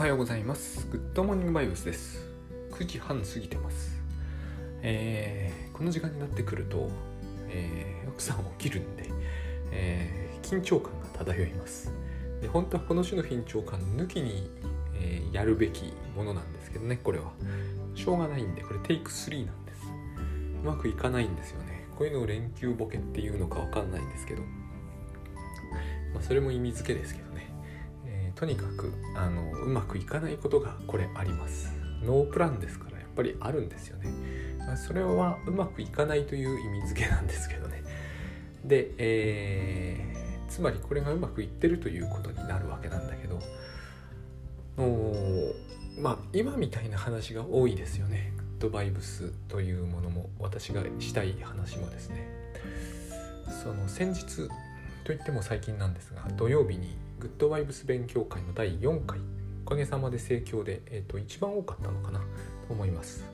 はようございます。グッドモーニングバイブスです。9時半過ぎてます。えーこの時間になってくると、えー奥さん起きるんで、えー緊張感が漂います。で本当はこの種の緊張感抜きに、えーやるべきものなんですけどね、これは。しょうがないんで、これテイク3なんです。うまくいかないんですよね。こういうのを連休ボケっていうのかわかんないんですけど、まあ、それも意味付けですけどね。とにかくあのうまくいかないことがこれあります。ノープランですからやっぱりあるんですよね。まそれはうまくいかないという意味付けなんですけどね。で、えーつまりこれがうまくいってるということになるわけなんだけどおまあ今みたいな話が多いですよね。グッドバイブスというものも私がしたい話もですね。その先日といっても最近なんですが土曜日にグッドバイブス勉強会の第4回。おかげさまで盛況で、えー、と一番多かったのかなと思います。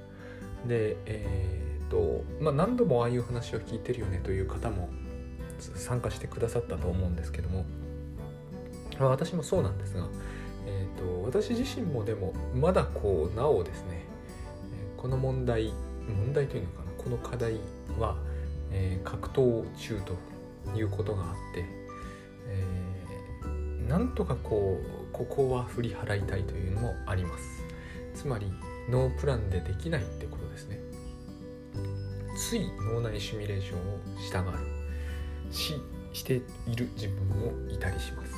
でえっ、とまあ何度もああいう話を聞いてるよねという方も参加してくださったと思うんですけども、まあ私もそうなんですが、えー、と私自身もでもまだこうなおですねこの問題問題というのかなこの課題は、えー格闘中ということがあって、えーなんとかこうここは振り払いたいというのもあります。つまりノープランでできないってことですね。つい脳内シミュレーションをしたがるししている自分もいたりします。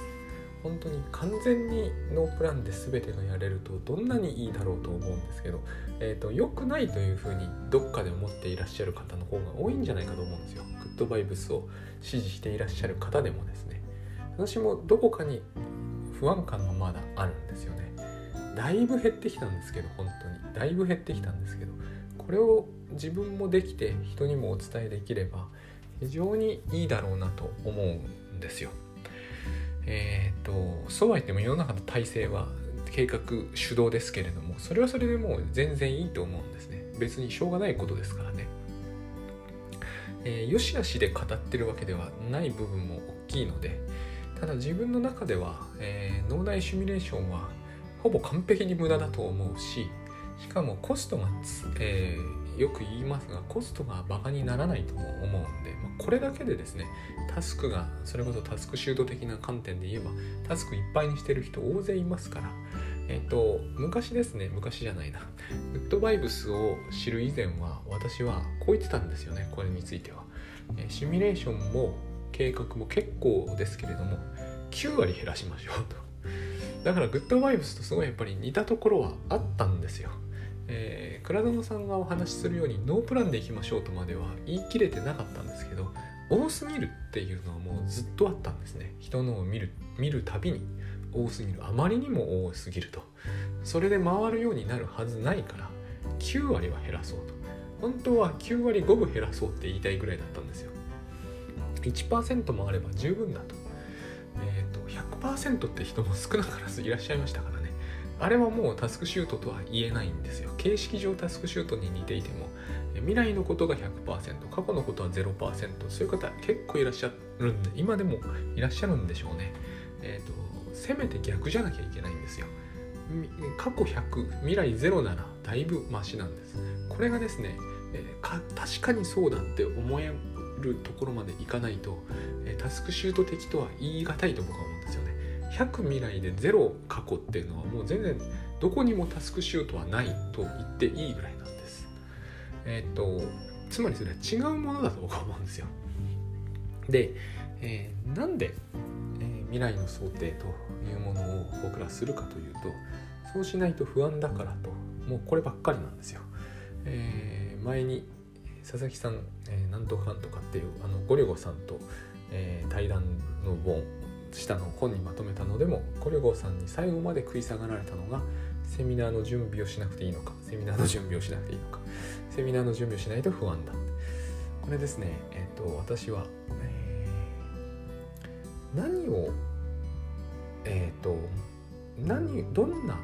本当に完全にノープランで全てがやれるとどんなにいいだろうと思うんですけど、えー、と良くないというふうにどっかで思っていらっしゃる方の方が多いんじゃないかと思うんですよ。グッドバイブスを支持していらっしゃる方でもですね。私もどこかに不安感がまだあるんですよね。だいぶ減ってきたんですけど本当に。だいぶ減ってきたんですけどこれを自分もできて人にもお伝えできれば非常にいいだろうなと思うんですよ。えっ、とそうは言っても世の中の体制は計画主導ですけれどもそれはそれでもう全然いいと思うんですね。別にしょうがないことですからね。えー、よしあしで語ってるわけではない部分も大きいのでただ自分の中では、えー脳内シミュレーションはほぼ完璧に無駄だと思うししかもコストが、えーよく言いますがコストがバカにならないとも思うんで、まあ、これだけでですねタスクがそれこそタスクシュート的な観点で言えばタスクいっぱいにしてる人大勢いますからえっ、と昔ですね昔じゃないな。グッドバイブスを知る以前は私はこう言ってたんですよねこれについては、えーシミュレーションも計画も結構ですけれども9割減らしましょうと。だからグッドバイブスとすごいやっぱり似たところはあったんですよ。えー、倉園さんがお話しするようにノープランでいきましょうとまでは言い切れてなかったんですけど多すぎるっていうのはもうずっとあったんですね。人のを見る見るたびに多すぎる。あまりにも多すぎると。それで回るようになるはずないから9割は減らそうと。本当は9割5分減らそうって言いたいぐらいだったんですよ。1%もあれば十分だと,、えー、と100%って人も少なからずいらっしゃいましたからね。あれはもうタスクシュートとは言えないんですよ。形式上タスクシュートに似ていても未来のことが100%過去のことは0%そういう方結構いらっしゃるんで今でもいらっしゃるんでしょうね。えっ、とせめて逆じゃなきゃいけないんですよ。過去100未来0ならだいぶマシなんです。これがですね、えー確かにそうだって思えるところまでいかないと、えタスクシュート的とは言い難いと僕は思うんですよね。100未来で0過去っていうのはもう全然どこにもタスクシュートはないと言っていいぐらいなんです。えーっとつまりそれは違うものだと僕は思うんですよ。で、えーなんで、えー未来の想定というものを僕らするかというとそうしないと不安だからと。もうこればっかりなんですよ、えー前に佐々木さん、えーなんとかなんとかっていうあのゴリゴさんと、えー対談の本下の本にまとめたのでもゴリゴさんに最後まで食い下がられたのがセミナーの準備をしなくていいのかセミナーの準備をしなくていいのかセミナーの準備をしないと不安だこれですねえっ、と私は、えー何をえっ、と何どんな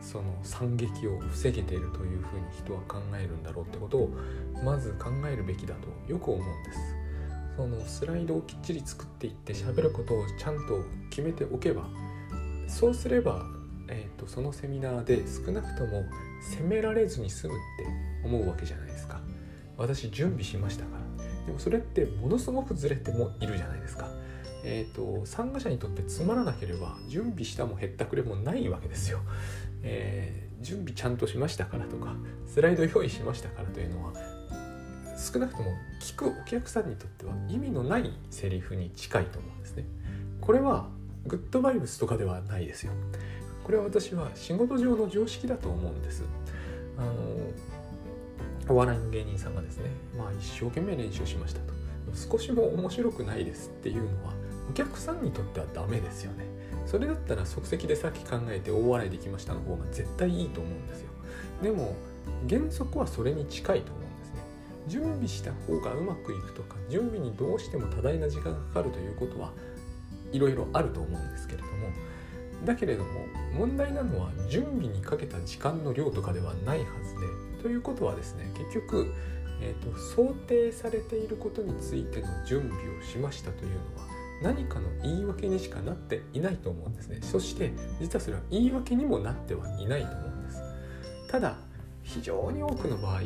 その惨劇を防げているというふうに人は考えるんだろうってことをまず考えるべきだとよく思うんです。そのスライドをきっちり作っていって喋ることをちゃんと決めておけばそうすればえーと、そのセミナーで少なくとも責められずに済むって思うわけじゃないですか。私準備しましたから。でもそれってものすごくずれてもいるじゃないですか。えーと、参加者にとってつまらなければ準備したもへったくれもないわけですよ、えー、準備ちゃんとしましたからとかスライド用意しましたからというのは少なくとも聞くお客さんにとっては意味のないセリフに近いと思うんですね。これはグッドバイブスとかではないですよ。これは私は仕事上の常識だと思うんです。あのお笑いの芸人さんがですねまあ一生懸命練習しましたと。少しも面白くないですっていうのはお客さんにとってはダメですよね。それだったら即席でさっき考えて大笑いできましたの方が絶対いいと思うんですよ。でも原則はそれに近いと思うんですね。準備した方がうまくいくとか準備にどうしても多大な時間がかかるということはいろいろあると思うんですけれども。だけれども問題なのは準備にかけた時間の量とかではないはずで。ということはですね結局、えーと、想定されていることについての準備をしましたというのは何かの言い訳にしかなっていないと思うんですね。そして実はそれは言い訳にもなってはいないと思うんです。ただ非常に多くの場合、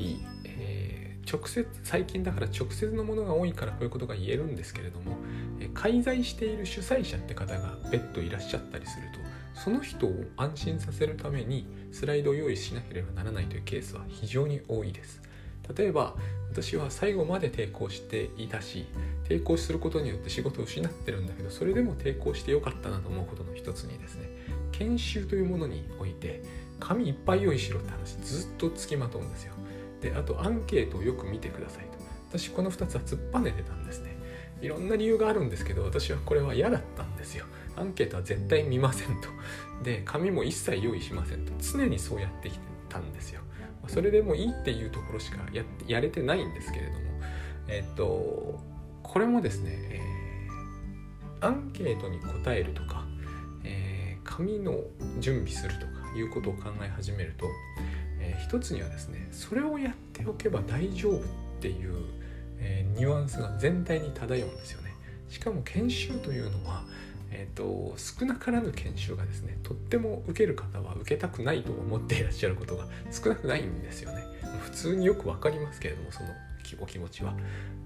えー、直接最近だから直接のものが多いからこういうことが言えるんですけれども、えー、介在している主催者って方が別途いらっしゃったりするとその人を安心させるためにスライドを用意しなければならないというケースは非常に多いです。例えば私は最後まで抵抗していたし抵抗することによって仕事を失ってるんだけどそれでも抵抗してよかったなと思うことの一つにですね研修というものにおいて紙いっぱい用意しろって話ずっとつきまとうんですよ。であとアンケートをよく見てくださいと。私この2つは突っぱねてたんですね。いろんな理由があるんですけど私はこれは嫌だったんですよ。アンケートは絶対見ませんと。で紙も一切用意しませんと。常にそうやってきてたんですよ。それでもいいっていうところしかややれてないんですけれどもえっとこれもですね、えー、アンケートに答えるとか、えー、紙の準備するとかいうことを考え始めると、えー、一つにはですねそれをやっておけば大丈夫っていう、えー、ニュアンスが全体に漂うんですよね。しかも研修というのはえーと、少なからぬ研修がですねとっても受ける方は受けたくないと思っていらっしゃることが少なくないんですよね。普通によく分かりますけれどもそのお気持ちは。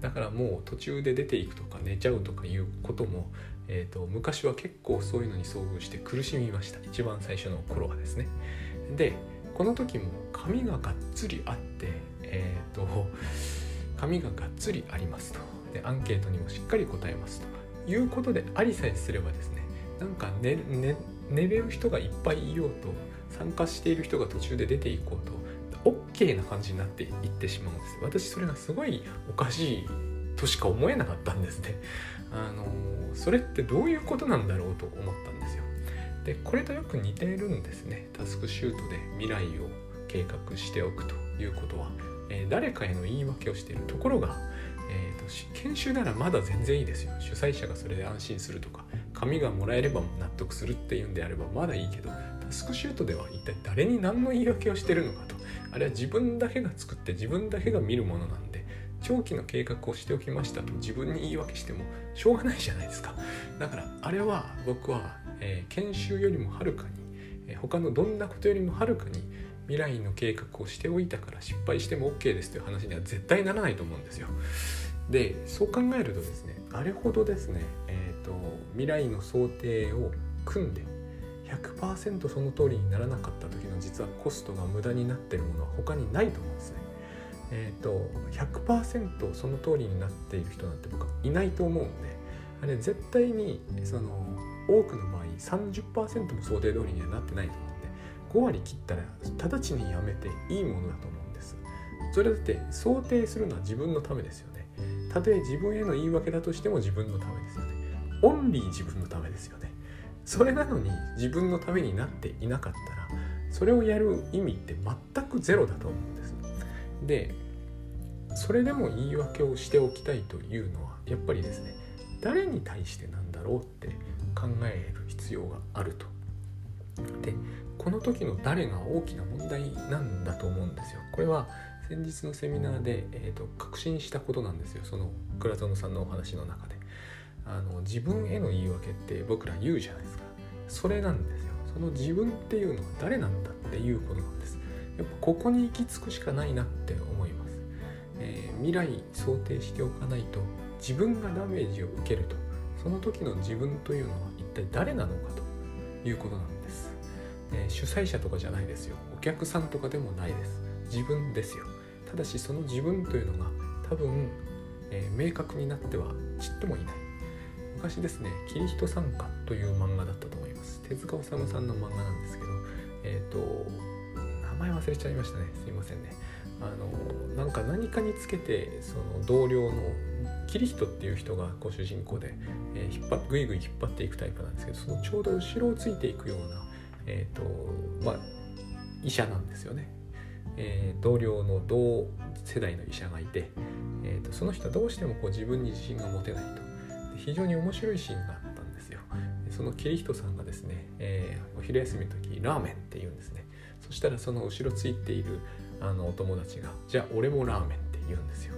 だからもう途中で出ていくとか寝ちゃうとかいうことも、えーと、昔は結構そういうのに遭遇して苦しみました。一番最初の頃はですね。でこの時も紙ががっつりあってえっ、ー、と紙ががっつりありますと。でアンケートにもしっかり答えますと。いうことでありさえすればですねなんか寝寝寝れる人がいっぱいいようと参加している人が途中で出ていこうと OK な感じになっていってしまうんです。私それがすごいおかしいとしか思えなかったんですね。あのそれってどういうことなんだろうと思ったんですよ。でこれとよく似ているんですね。タスクシュートで未来を計画しておくということは、えー、誰かへの言い訳をしているところがえーと、研修ならまだ全然いいですよ。主催者がそれで安心するとか紙がもらえれば納得するっていうんであればまだいいけどタスクシュートでは一体誰に何の言い訳をしてるのかと。あれは自分だけが作って自分だけが見るものなんで長期の計画をしておきましたと自分に言い訳してもしょうがないじゃないですか。だからあれは僕は、えー、研修よりもはるかに、えー、他のどんなことよりもはるかに未来の計画をしておいたから失敗しても OK ですという話には絶対ならないと思うんですよ。でそう考えるとですねあれほどですね、えーと、未来の想定を組んで100%その通りにならなかった時の実はコストが無駄になってるものは他にないと思うんですね。えっ、ー、と100%その通りになっている人なんて僕はいないと思うんであれ絶対にその多くの場合30%も想定通りにはなってないと思う5割切ったら直ちにやめていいものだと思うんです。それだって想定するのは自分のためですよね。たとえ自分への言い訳だとしても自分のためですよねオンリー自分のためですよねそれなのに自分のためになっていなかったらそれをやる意味って全くゼロだと思うんですでそれでも言い訳をしておきたいというのはやっぱりですね誰に対してなんだろうって考える必要があるとでこの時の誰が大きな問題なんだと思うんですよ。これは先日のセミナーで、えーと、確信したことなんですよ。その倉園さんのお話の中で。あの自分への言い訳って僕ら言うじゃないですか。それなんですよ。その自分っていうのは誰なんだっていうことなんです。やっぱここに行き着くしかないなって思います、えー、未来想定しておかないと自分がダメージを受けると。その時の自分というのは一体誰なのかということなんです、えー、主催者とかじゃないですよ。お客さんとかでもないです。自分ですよ。ただしその自分というのが多分、えー、明確になってはちっともいない。昔ですね「キリヒト参加」という漫画だったと思います。手塚治虫さんの漫画なんですけどえっ、ー、と名前忘れちゃいましたね。すいませんね。あのなんか何かにつけてその同僚のキリヒトっていう人がこう主人公で、えー、引っ張ぐいぐい引っ張っていくタイプなんですけどそのちょうど後ろをついていくような、えーとまあ、医者なんですよね、えー、同僚の同世代の医者がいて、えーと、その人はどうしてもこう自分に自信が持てないと。非常に面白いシーンがあったんですよ。そのキリヒトさんがですね、えー、お昼休みの時ラーメンって言うんですね。そしたらその後ろついているあのお友達が「じゃあ俺もラーメン」って言うんですよ。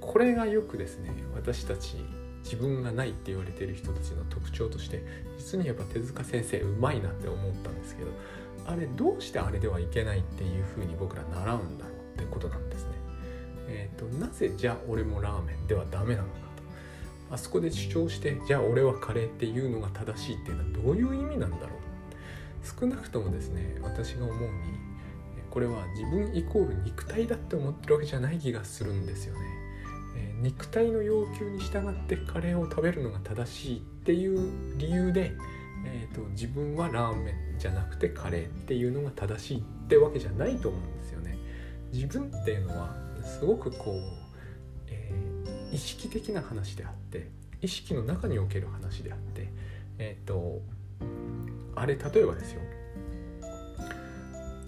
これがよくですね私たち自分がないって言われてる人たちの特徴として実にやっぱ手塚先生うまいなって思ったんですけどあれどうしてあれではいけないっていうふうに僕ら習うんだろうってことなんですね。えーと、なぜじゃあ俺もラーメンではダメなのかとあそこで主張してじゃあ俺はカレーっていうのが正しいっていうのはどういう意味なんだろう少なくともですね私が思うにこれは自分イコール肉体だって思ってるわけじゃない気がするんですよね。肉体の要求に従ってカレーを食べるのが正しいっていう理由で、えーと、自分はラーメンじゃなくてカレーっていうのが正しいってわけじゃないと思うんですよね。自分っていうのはすごくこう、えー、意識的な話であって意識の中における話であってえっ、ー、とあれ例えばですよ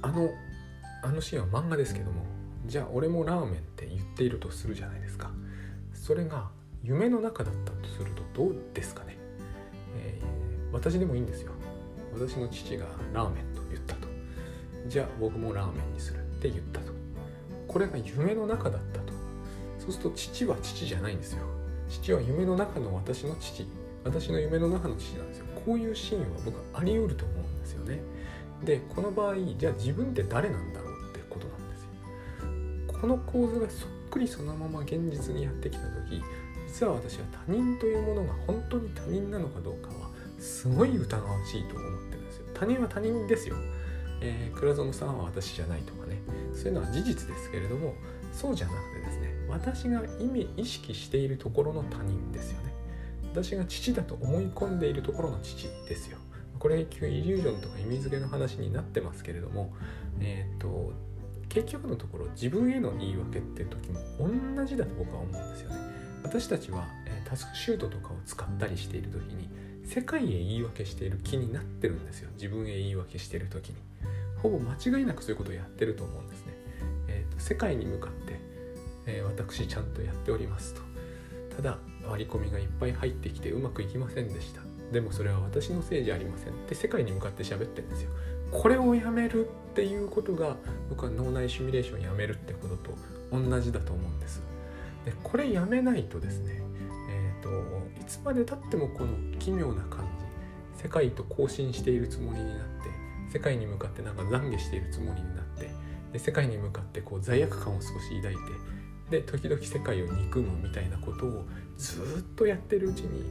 あのあのシーンは漫画ですけどもじゃあ俺もラーメンって言っているとするじゃないですか。それが夢の中だったとするとどうですかね、えー、私でもいいんですよ。私の父がラーメンと言ったと。じゃあ僕もラーメンにするって言ったと。これが夢の中だったと。そうすると父は父じゃないんですよ。父は夢の中の私の父。私の夢の中の父なんですよ。こういうシーンは僕あり得ると思うんですよね。でこの場合じゃあ自分って誰なんだこの構図がそっくりそのまま現実にやってきた時実は私は他人というものが本当に他人なのかどうかはすごい疑わしいと思ってるんですよ。他人は他人ですよ、えー、倉園さんは私じゃないとかね。そういうのは事実ですけれどもそうじゃなくてですね私が意味意識しているところの他人ですよね。私が父だと思い込んでいるところの父ですよ。これイリュージョンとか意味付けの話になってますけれどもえっ、と結局のところ自分への言い訳っていう時も同じだと僕は思うんですよね。私たちは、タスクシュートとかを使ったりしている時に世界へ言い訳している気になってるんですよ。自分へ言い訳している時に。ほぼ間違いなくそういうことをやってると思うんですね、えーと、世界に向かって、えー、私ちゃんとやっておりますと。ただ割り込みがいっぱい入ってきてうまくいきませんでした。でもそれは私のせいじゃありませんって世界に向かって喋ってるんですよ。これをやめるっていうことが僕は脳内シミュレーションやめるってことと同じだと思うんです。でこれやめないとですねえっ、ー、といつまでたってもこの奇妙な感じ世界と交信しているつもりになって世界に向かってなんか懺悔しているつもりになってで世界に向かってこう罪悪感を少し抱いてで時々世界を憎むみたいなことをずっとやってるうちに、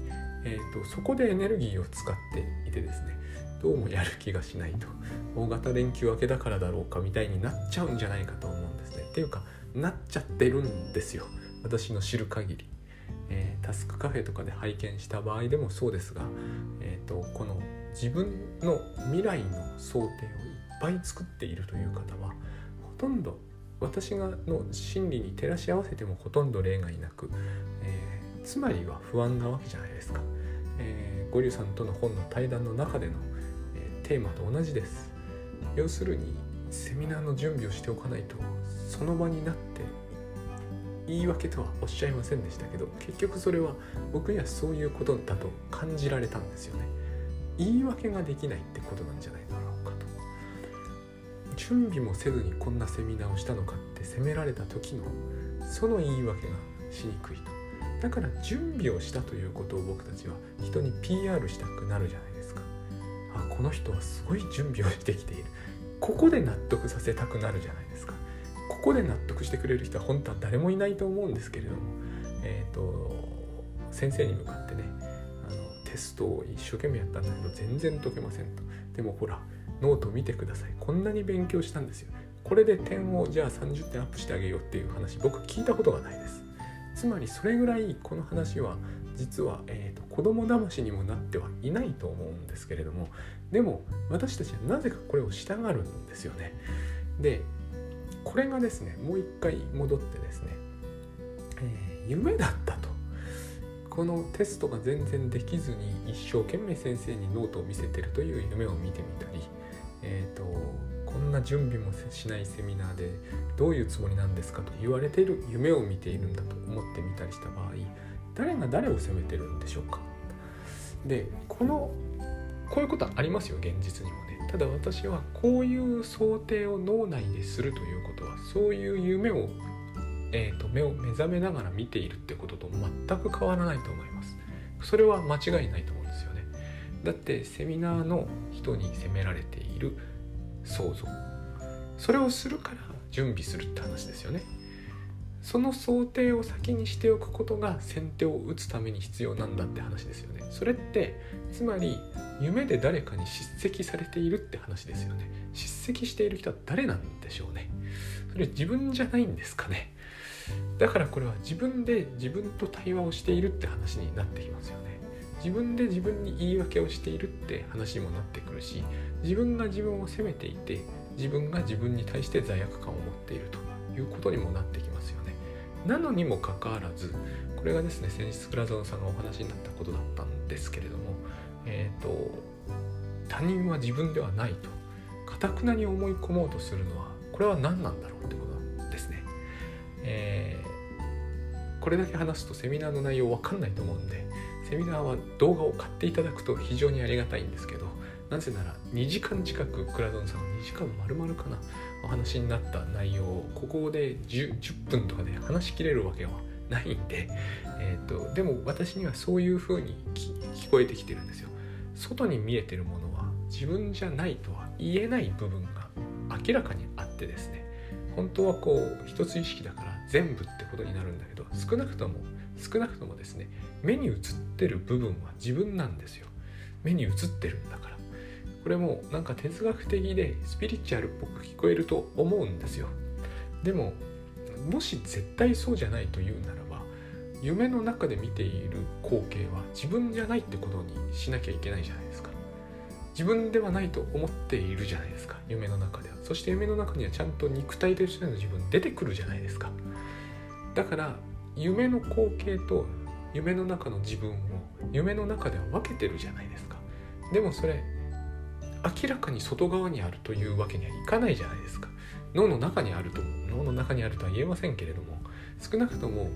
えーと、そこでエネルギーを使っていてですねどうもやる気がしないと。大型連休明けだからだろうかみたいになっちゃうんじゃないかと思うんですね。っていうかなっちゃってるんですよ。私の知る限り、えー、タスクカフェとかで拝見した場合でもそうですが、えーとこの自分の未来の想定をいっぱい作っているという方はほとんど私がの心理に照らし合わせてもほとんど例外なく、えー、つまりは不安なわけじゃないですか。えー、ゴリュさんとの本の対談の中での、テーマと同じです。要するにセミナーの準備をしておかないとその場になって言い訳とはおっしゃいませんでしたけど結局それは僕にはそういうことだと感じられたんですよね。言い訳ができないってことなんじゃないだろうかと。準備もせずにこんなセミナーをしたのかって責められた時のその言い訳がしにくいとだから準備をしたということを僕たちは人に PR したくなるじゃないこの人はすごい準備をしてきている。ここで納得させたくなるじゃないですか。ここで納得してくれる人は本当は誰もいないと思うんですけれども。えっ、ー、と先生に向かってねあのテストを一生懸命やったんだけど全然解けませんと。でもほらノート見てください。こんなに勉強したんですよ。これで点をじゃあ30点アップしてあげようっていう話僕聞いたことがないです。つまりそれぐらいこの話は実は、えーと、子供騙しにもなってはいないと思うんですけれどもでも私たちはなぜかこれをしたがるんですよね。でこれがですねもう一回戻ってですね、えー、夢だったと。このテストが全然できずに一生懸命先生にノートを見せてるという夢を見てみたり、えーと、こんな準備もしないセミナーでどういうつもりなんですかと言われている夢を見ているんだと思ってみたりした場合誰が誰を責めてるんでしょうか。でこのこういうことはありますよ現実にもね。ただ私はこういう想定を脳内でするということはそういう夢をえーと、目を目覚めながら見ているってことと全く変わらないと思います。それは間違いないと思うんですよね。だってセミナーの人に責められている想像それをするから準備するって話ですよね。その想定を先にしておくことが先手を打つために必要なんだって話ですよね。それってつまり夢で誰かに叱責されているって話ですよね。叱責している人は誰なんでしょうね。それ自分じゃないんですかね。だからこれは自分で自分と対話をしているって話になってきますよね。自分で自分に言い訳をしているって話にもなってくるし自分が自分を責めていて自分が自分に対して罪悪感を持っているということにもなってきます。なのにもかかわらずこれがですね先日倉園さんがお話になったことだったんですけれどもえっ、ー、と他人は自分ではないとかたくなに思い込もうとするのはこれは何なんだろうってことなんですね。えー、これだけ話すとセミナーの内容わかんないと思うんでセミナーは動画を買っていただくと非常にありがたいんですけどなぜなら2時間近くクラドンさんは2時間丸々かなお話になった内容をここで 10, 10分とかで話しきれるわけはないんで、えーと、でも私にはそういう風に聞こえてきてるんですよ。外に見えてるものは自分じゃないとは言えない部分が明らかにあってですね本当はこう一つ意識だから全部ってことになるんだけど少なくとも少なくともですね目に映ってる部分は自分なんですよ。目に映ってるんだから。これもなんか哲学的でスピリチュアルっぽく聞こえると思うんですよ。でももし絶対そうじゃないというならば夢の中で見ている光景は自分じゃないってことにしなきゃいけないじゃないですか。自分ではないと思っているじゃないですか夢の中では。そして夢の中にはちゃんと肉体としての自分出てくるじゃないですか。だから夢の光景と夢の中の自分を夢の中では分けてるじゃないですか。でもそれ明らかに外側にあるというわけにはいかないじゃないですか。脳の中にあると脳の中にあるとは言えませんけれども少なくとも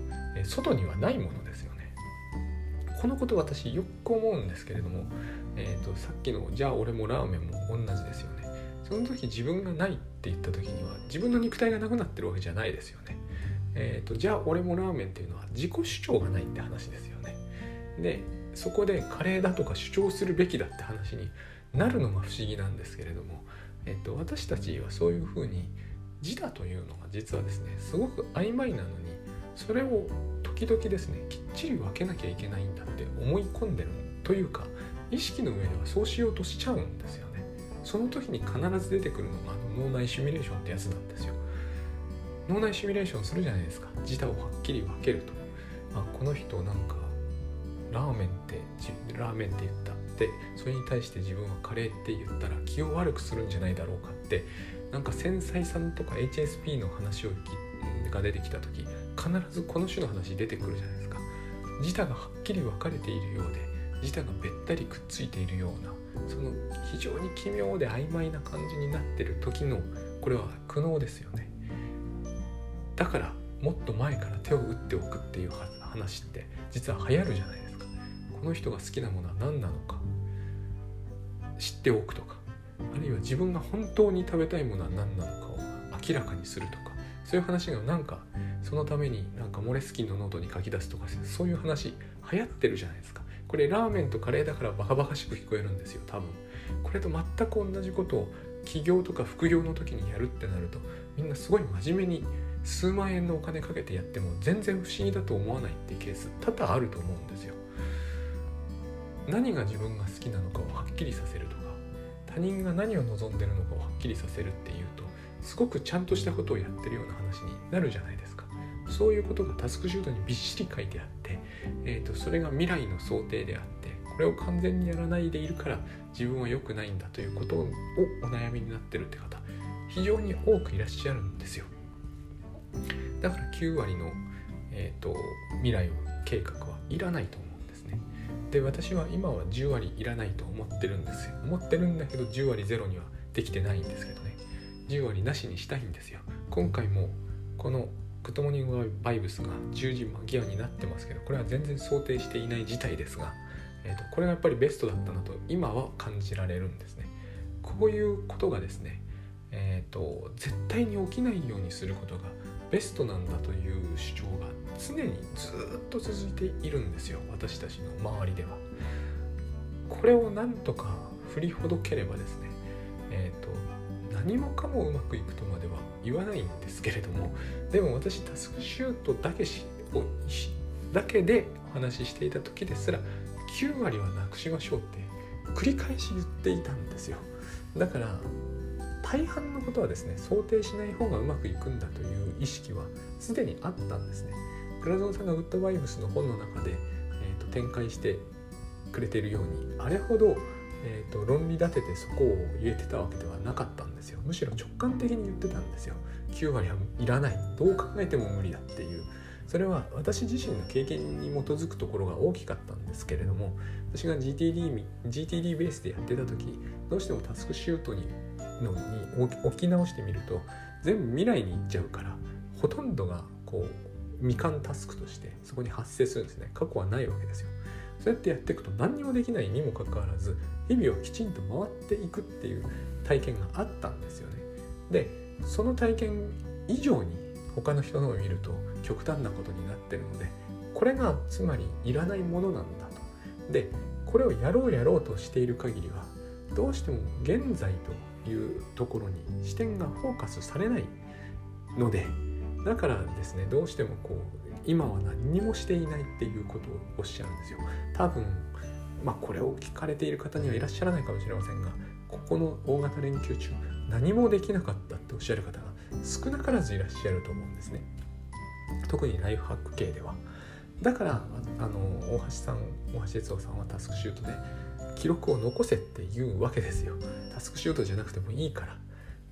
外にはないものですよね。このこと私よく思うんですけれどもえーと、さっきの「じゃあ俺もラーメン」も同じですよね。その時自分がないって言った時には自分の肉体がなくなってるわけじゃないですよね。えーと、じゃあ俺もラーメンっていうのは自己主張がないって話ですよね。でそこでカレーだとか主張するべきだって話になるのが不思議なんですけれども、えーと、私たちはそういうふうに自我というのが実はですねすごく曖昧なのにそれを時々ですねきっちり分けなきゃいけないんだって思い込んでるというか意識の上ではそうしようとしちゃうんですよね。その時に必ず出てくるのがあの脳内シミュレーションってやつなんですよ。脳内シミュレーションするじゃないですか。自他をはっきり分けると、あ、この人なんかラーメンってラーメンって言った。ってそれに対して自分はカレーって言ったら気を悪くするんじゃないだろうかってなんか繊細さんとか HSP の話をが出てきた時必ずこの種の話出てくるじゃないですか。自他がはっきり分かれているようで自他がべったりくっついているようなその非常に奇妙で曖昧な感じになってる時のこれは苦悩ですよね。だからもっと前から手を打っておくっていう話って実は流行るじゃないですか。この人が好きなものは何なのか知っておくとかあるいは自分が本当に食べたいものは何なのかを明らかにするとかそういう話がなんかそのためになんかモレスキンのノートに書き出すとかそういう話流行ってるじゃないですか。これラーメンとカレーだからバカバカしく聞こえるんですよ多分。これと全く同じことを起業とか副業の時にやるってなるとみんなすごい真面目に数万円のお金かけてやっても全然不思議だと思わないっていうケース多々あると思うんですよ。何が自分が好きなのかをはっきりさせるとか他人が何を望んでるのかをはっきりさせるっていうとすごくちゃんとしたことをやってるような話になるじゃないですか。そういうことがタスクシュートにびっしり書いてあって、えーと、それが未来の想定であってこれを完全にやらないでいるから自分は良くないんだということをお悩みになってるって方非常に多くいらっしゃるんですよ。だから9割の、えーと、未来を計画はいらないと思う。で私は今は10割いらないと思ってるんですよ。思ってるんだけど10割ゼロにはできてないんですけどね。10割なしにしたいんですよ。今回もこのグッドモーニングバイブスが10時間際になってますけどこれは全然想定していない事態ですが、えーと、これがやっぱりベストだったなと今は感じられるんですね。こういうことがですねえーと、絶対に起きないようにすることがベストなんだという主張が常にずっと続いているんですよ私たちの周りでは。これをなんとか振りほどければですね、えーと、何もかもうまくいくとまでは言わないんですけれどもでも私タスクシュートだけしをだけでお話ししていた時ですら9割はなくしましょうって繰り返し言っていたんですよだから大半のことはですね想定しない方がうまくいくんだという意識はすでにあったんですね。倉園さんがウッドバイブスの本の中で、えーと、展開してくれているようにあれほど、えーと、論理立ててそこを言えてたわけではなかったんですよ。むしろ直感的に言ってたんですよ。9割はいらない。どう考えても無理だっていう。それは私自身の経験に基づくところが大きかったんですけれども私が GTD, GTD ベースでやってた時どうしてもタスクシュートにのに置き直してみると全部未来に行っちゃうからほとんどがこう未完タスクとしてそこに発生するんですね。過去はないわけですよ。そうやってやっていくと何にもできないにもかかわらず日々をきちんと回っていくっていう体験があったんですよね。でその体験以上に他の人のを見ると極端なことになってるのでこれがつまりいらないものなんだと。でこれをやろうやろうとしている限りはどうしても現在というところに視点がフォーカスされないのでだからですねどうしてもこう今は何にもしていないっていうことをおっしゃるんですよ。多分まあこれを聞かれている方にはいらっしゃらないかもしれませんがここの大型連休中何もできなかったっておっしゃる方が少なからずいらっしゃると思うんですね。特にライフハック系では。だからあの大橋さん大橋哲夫さんはタスクシュートで記録を残せっていうわけですよ。タスクシュートじゃなくてもいいから。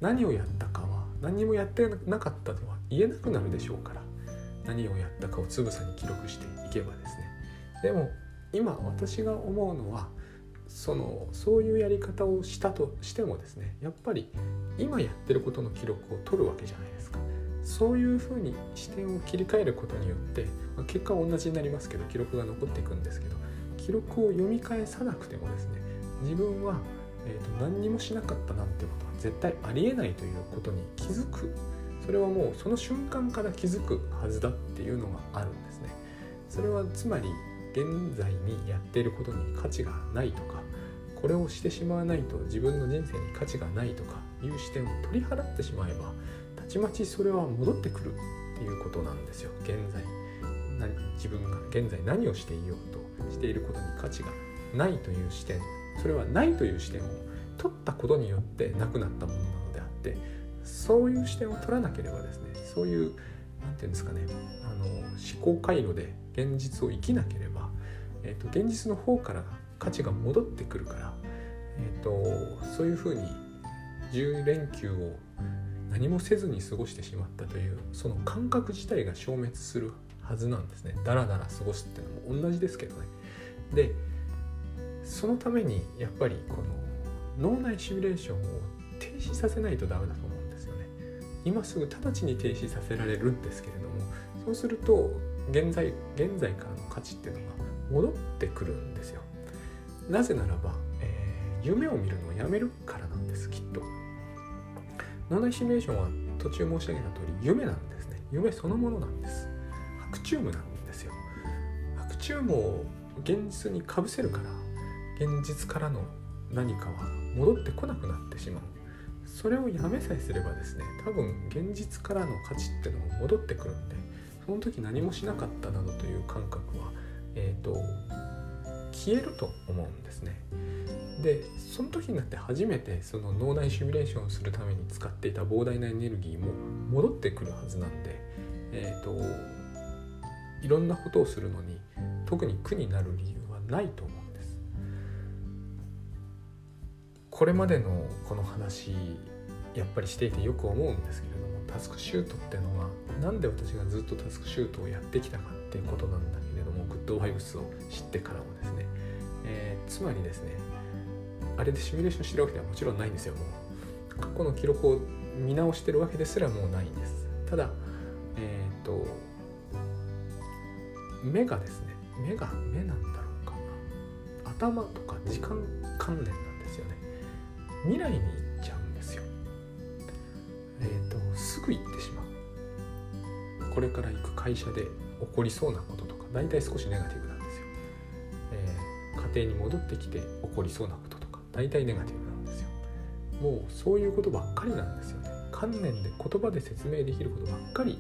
何をやったかは何もやってなかったとは言えなくなるでしょうから。何をやったかをつぶさに記録していけばですね。でも今私が思うのはそのそういうやり方をしたとしてもですねやっぱり今やってることの記録を取るわけじゃないですか。そういうふうに視点を切り替えることによって、まあ、結果は同じになりますけど記録が残っていくんですけど記録を読み返さなくてもですね自分は、えーと、何にもしなかったなんてことは絶対ありえないということに気づく。それはもうその瞬間から気づくはずだっていうのがあるんですね。それはつまり現在にやっていることに価値がないとかこれをしてしまわないと自分の人生に価値がないとかいう視点を取り払ってしまえばたちまちそれは戻ってくるっていうことなんですよ。現在自分が現在何をしていようと。していることに価値がないという視点それはないという視点を取ったことによってなくなったものなのであってそういう視点を取らなければですねそういう何て言うんですかねあの思考回路で現実を生きなければ、えーと、現実の方から価値が戻ってくるから、えーと、そういうふうに10連休を何もせずに過ごしてしまったというその感覚自体が消滅するはずなんですね。だらだら過ごすっていうのも同じですけどね。でそのためにやっぱりこの脳内シミュレーションを停止させないとダメだと思うんですよね。今すぐ直ちに停止させられるんですけれどもそうすると現在現在からの価値っていうのが戻ってくるんですよ。なぜならば、えー、夢を見るのをやめるからなんですきっと。脳内シミュレーションは途中申し上げた通り夢なんですね。夢そのものなんです。白チュームなんですよ白チュームを現実にかぶせるから現実からの何かは戻ってこなくなってしまうそれをやめさえすればですね多分現実からの価値ってのも戻ってくるんでその時何もしなかったなどという感覚は、えーと、消えると思うんですね。でその時になって初めてその脳内シミュレーションをするために使っていた膨大なエネルギーも戻ってくるはずなんで、えーと、いろんなことをするのに特に苦になる理由はないと思うんです。これまでのこの話やっぱりしていてよく思うんですけれどもタスクシュートってのは何で私がずっとタスクシュートをやってきたかっていうことなんだけれどもグッドバイブスを知ってからもですね、えー、つまりですねあれでシミュレーションしてるわけではもちろんないんですよ。もう過去の記録を見直してるわけですらもうないんです。ただえっ、ー、と目がですね目が目なんだろうか頭とか時間関連なんですよね。未来に行っちゃうんですよ。えっ、ー、とすぐ行ってしまう。これから行く会社で起こりそうなこととか大体少しネガティブなんですよ、えー、家庭に戻ってきて起こりそうなこととか大体ネガティブなんですよ。もうそういうことばっかりなんですよね。観念で言葉で説明できることばっかり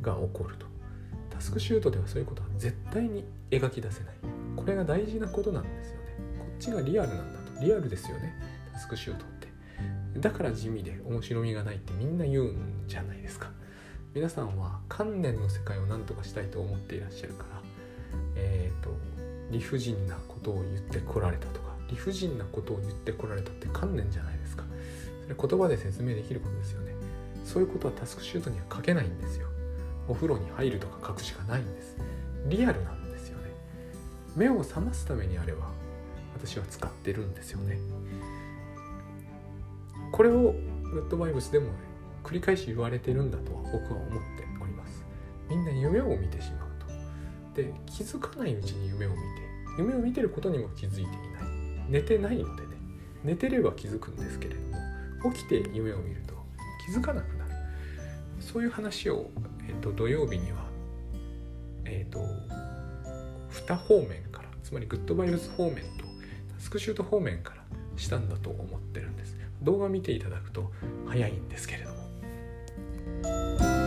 が起こると。タスクシュートではそういうことは絶対に描き出せない。これが大事なことなんですよね。こっちがリアルなんだと。リアルですよね。タスクシュートって。だから地味で面白みがないってみんな言うんじゃないですか。皆さんは観念の世界を何とかしたいと思っていらっしゃるからえっ、ー、と理不尽なことを言ってこられたとか理不尽なことを言ってこられたって観念じゃないですか。それ言葉で説明できることですよね。そういうことはタスクシュートには書けないんですよ。お風呂に入るとか書くしかないんです。リアルなんですよね。目を覚ますためにあれば私は使ってるんですよね。これをグッドバイブスでもね繰り返し言われてるんだとは僕は思っております。みんな夢を見てしまうと。で気づかないうちに夢を見て夢を見てることにも気づいていない。寝てないのでね。寝てれば気づくんですけれども起きて夢を見ると気づかなくなる。そういう話を、えーと、土曜日にはえっ、と2方面からつまりグッドバイブス方面とタスクシュート方面からしたんだと思ってるんです。動画見ていただくと早いんですけれども。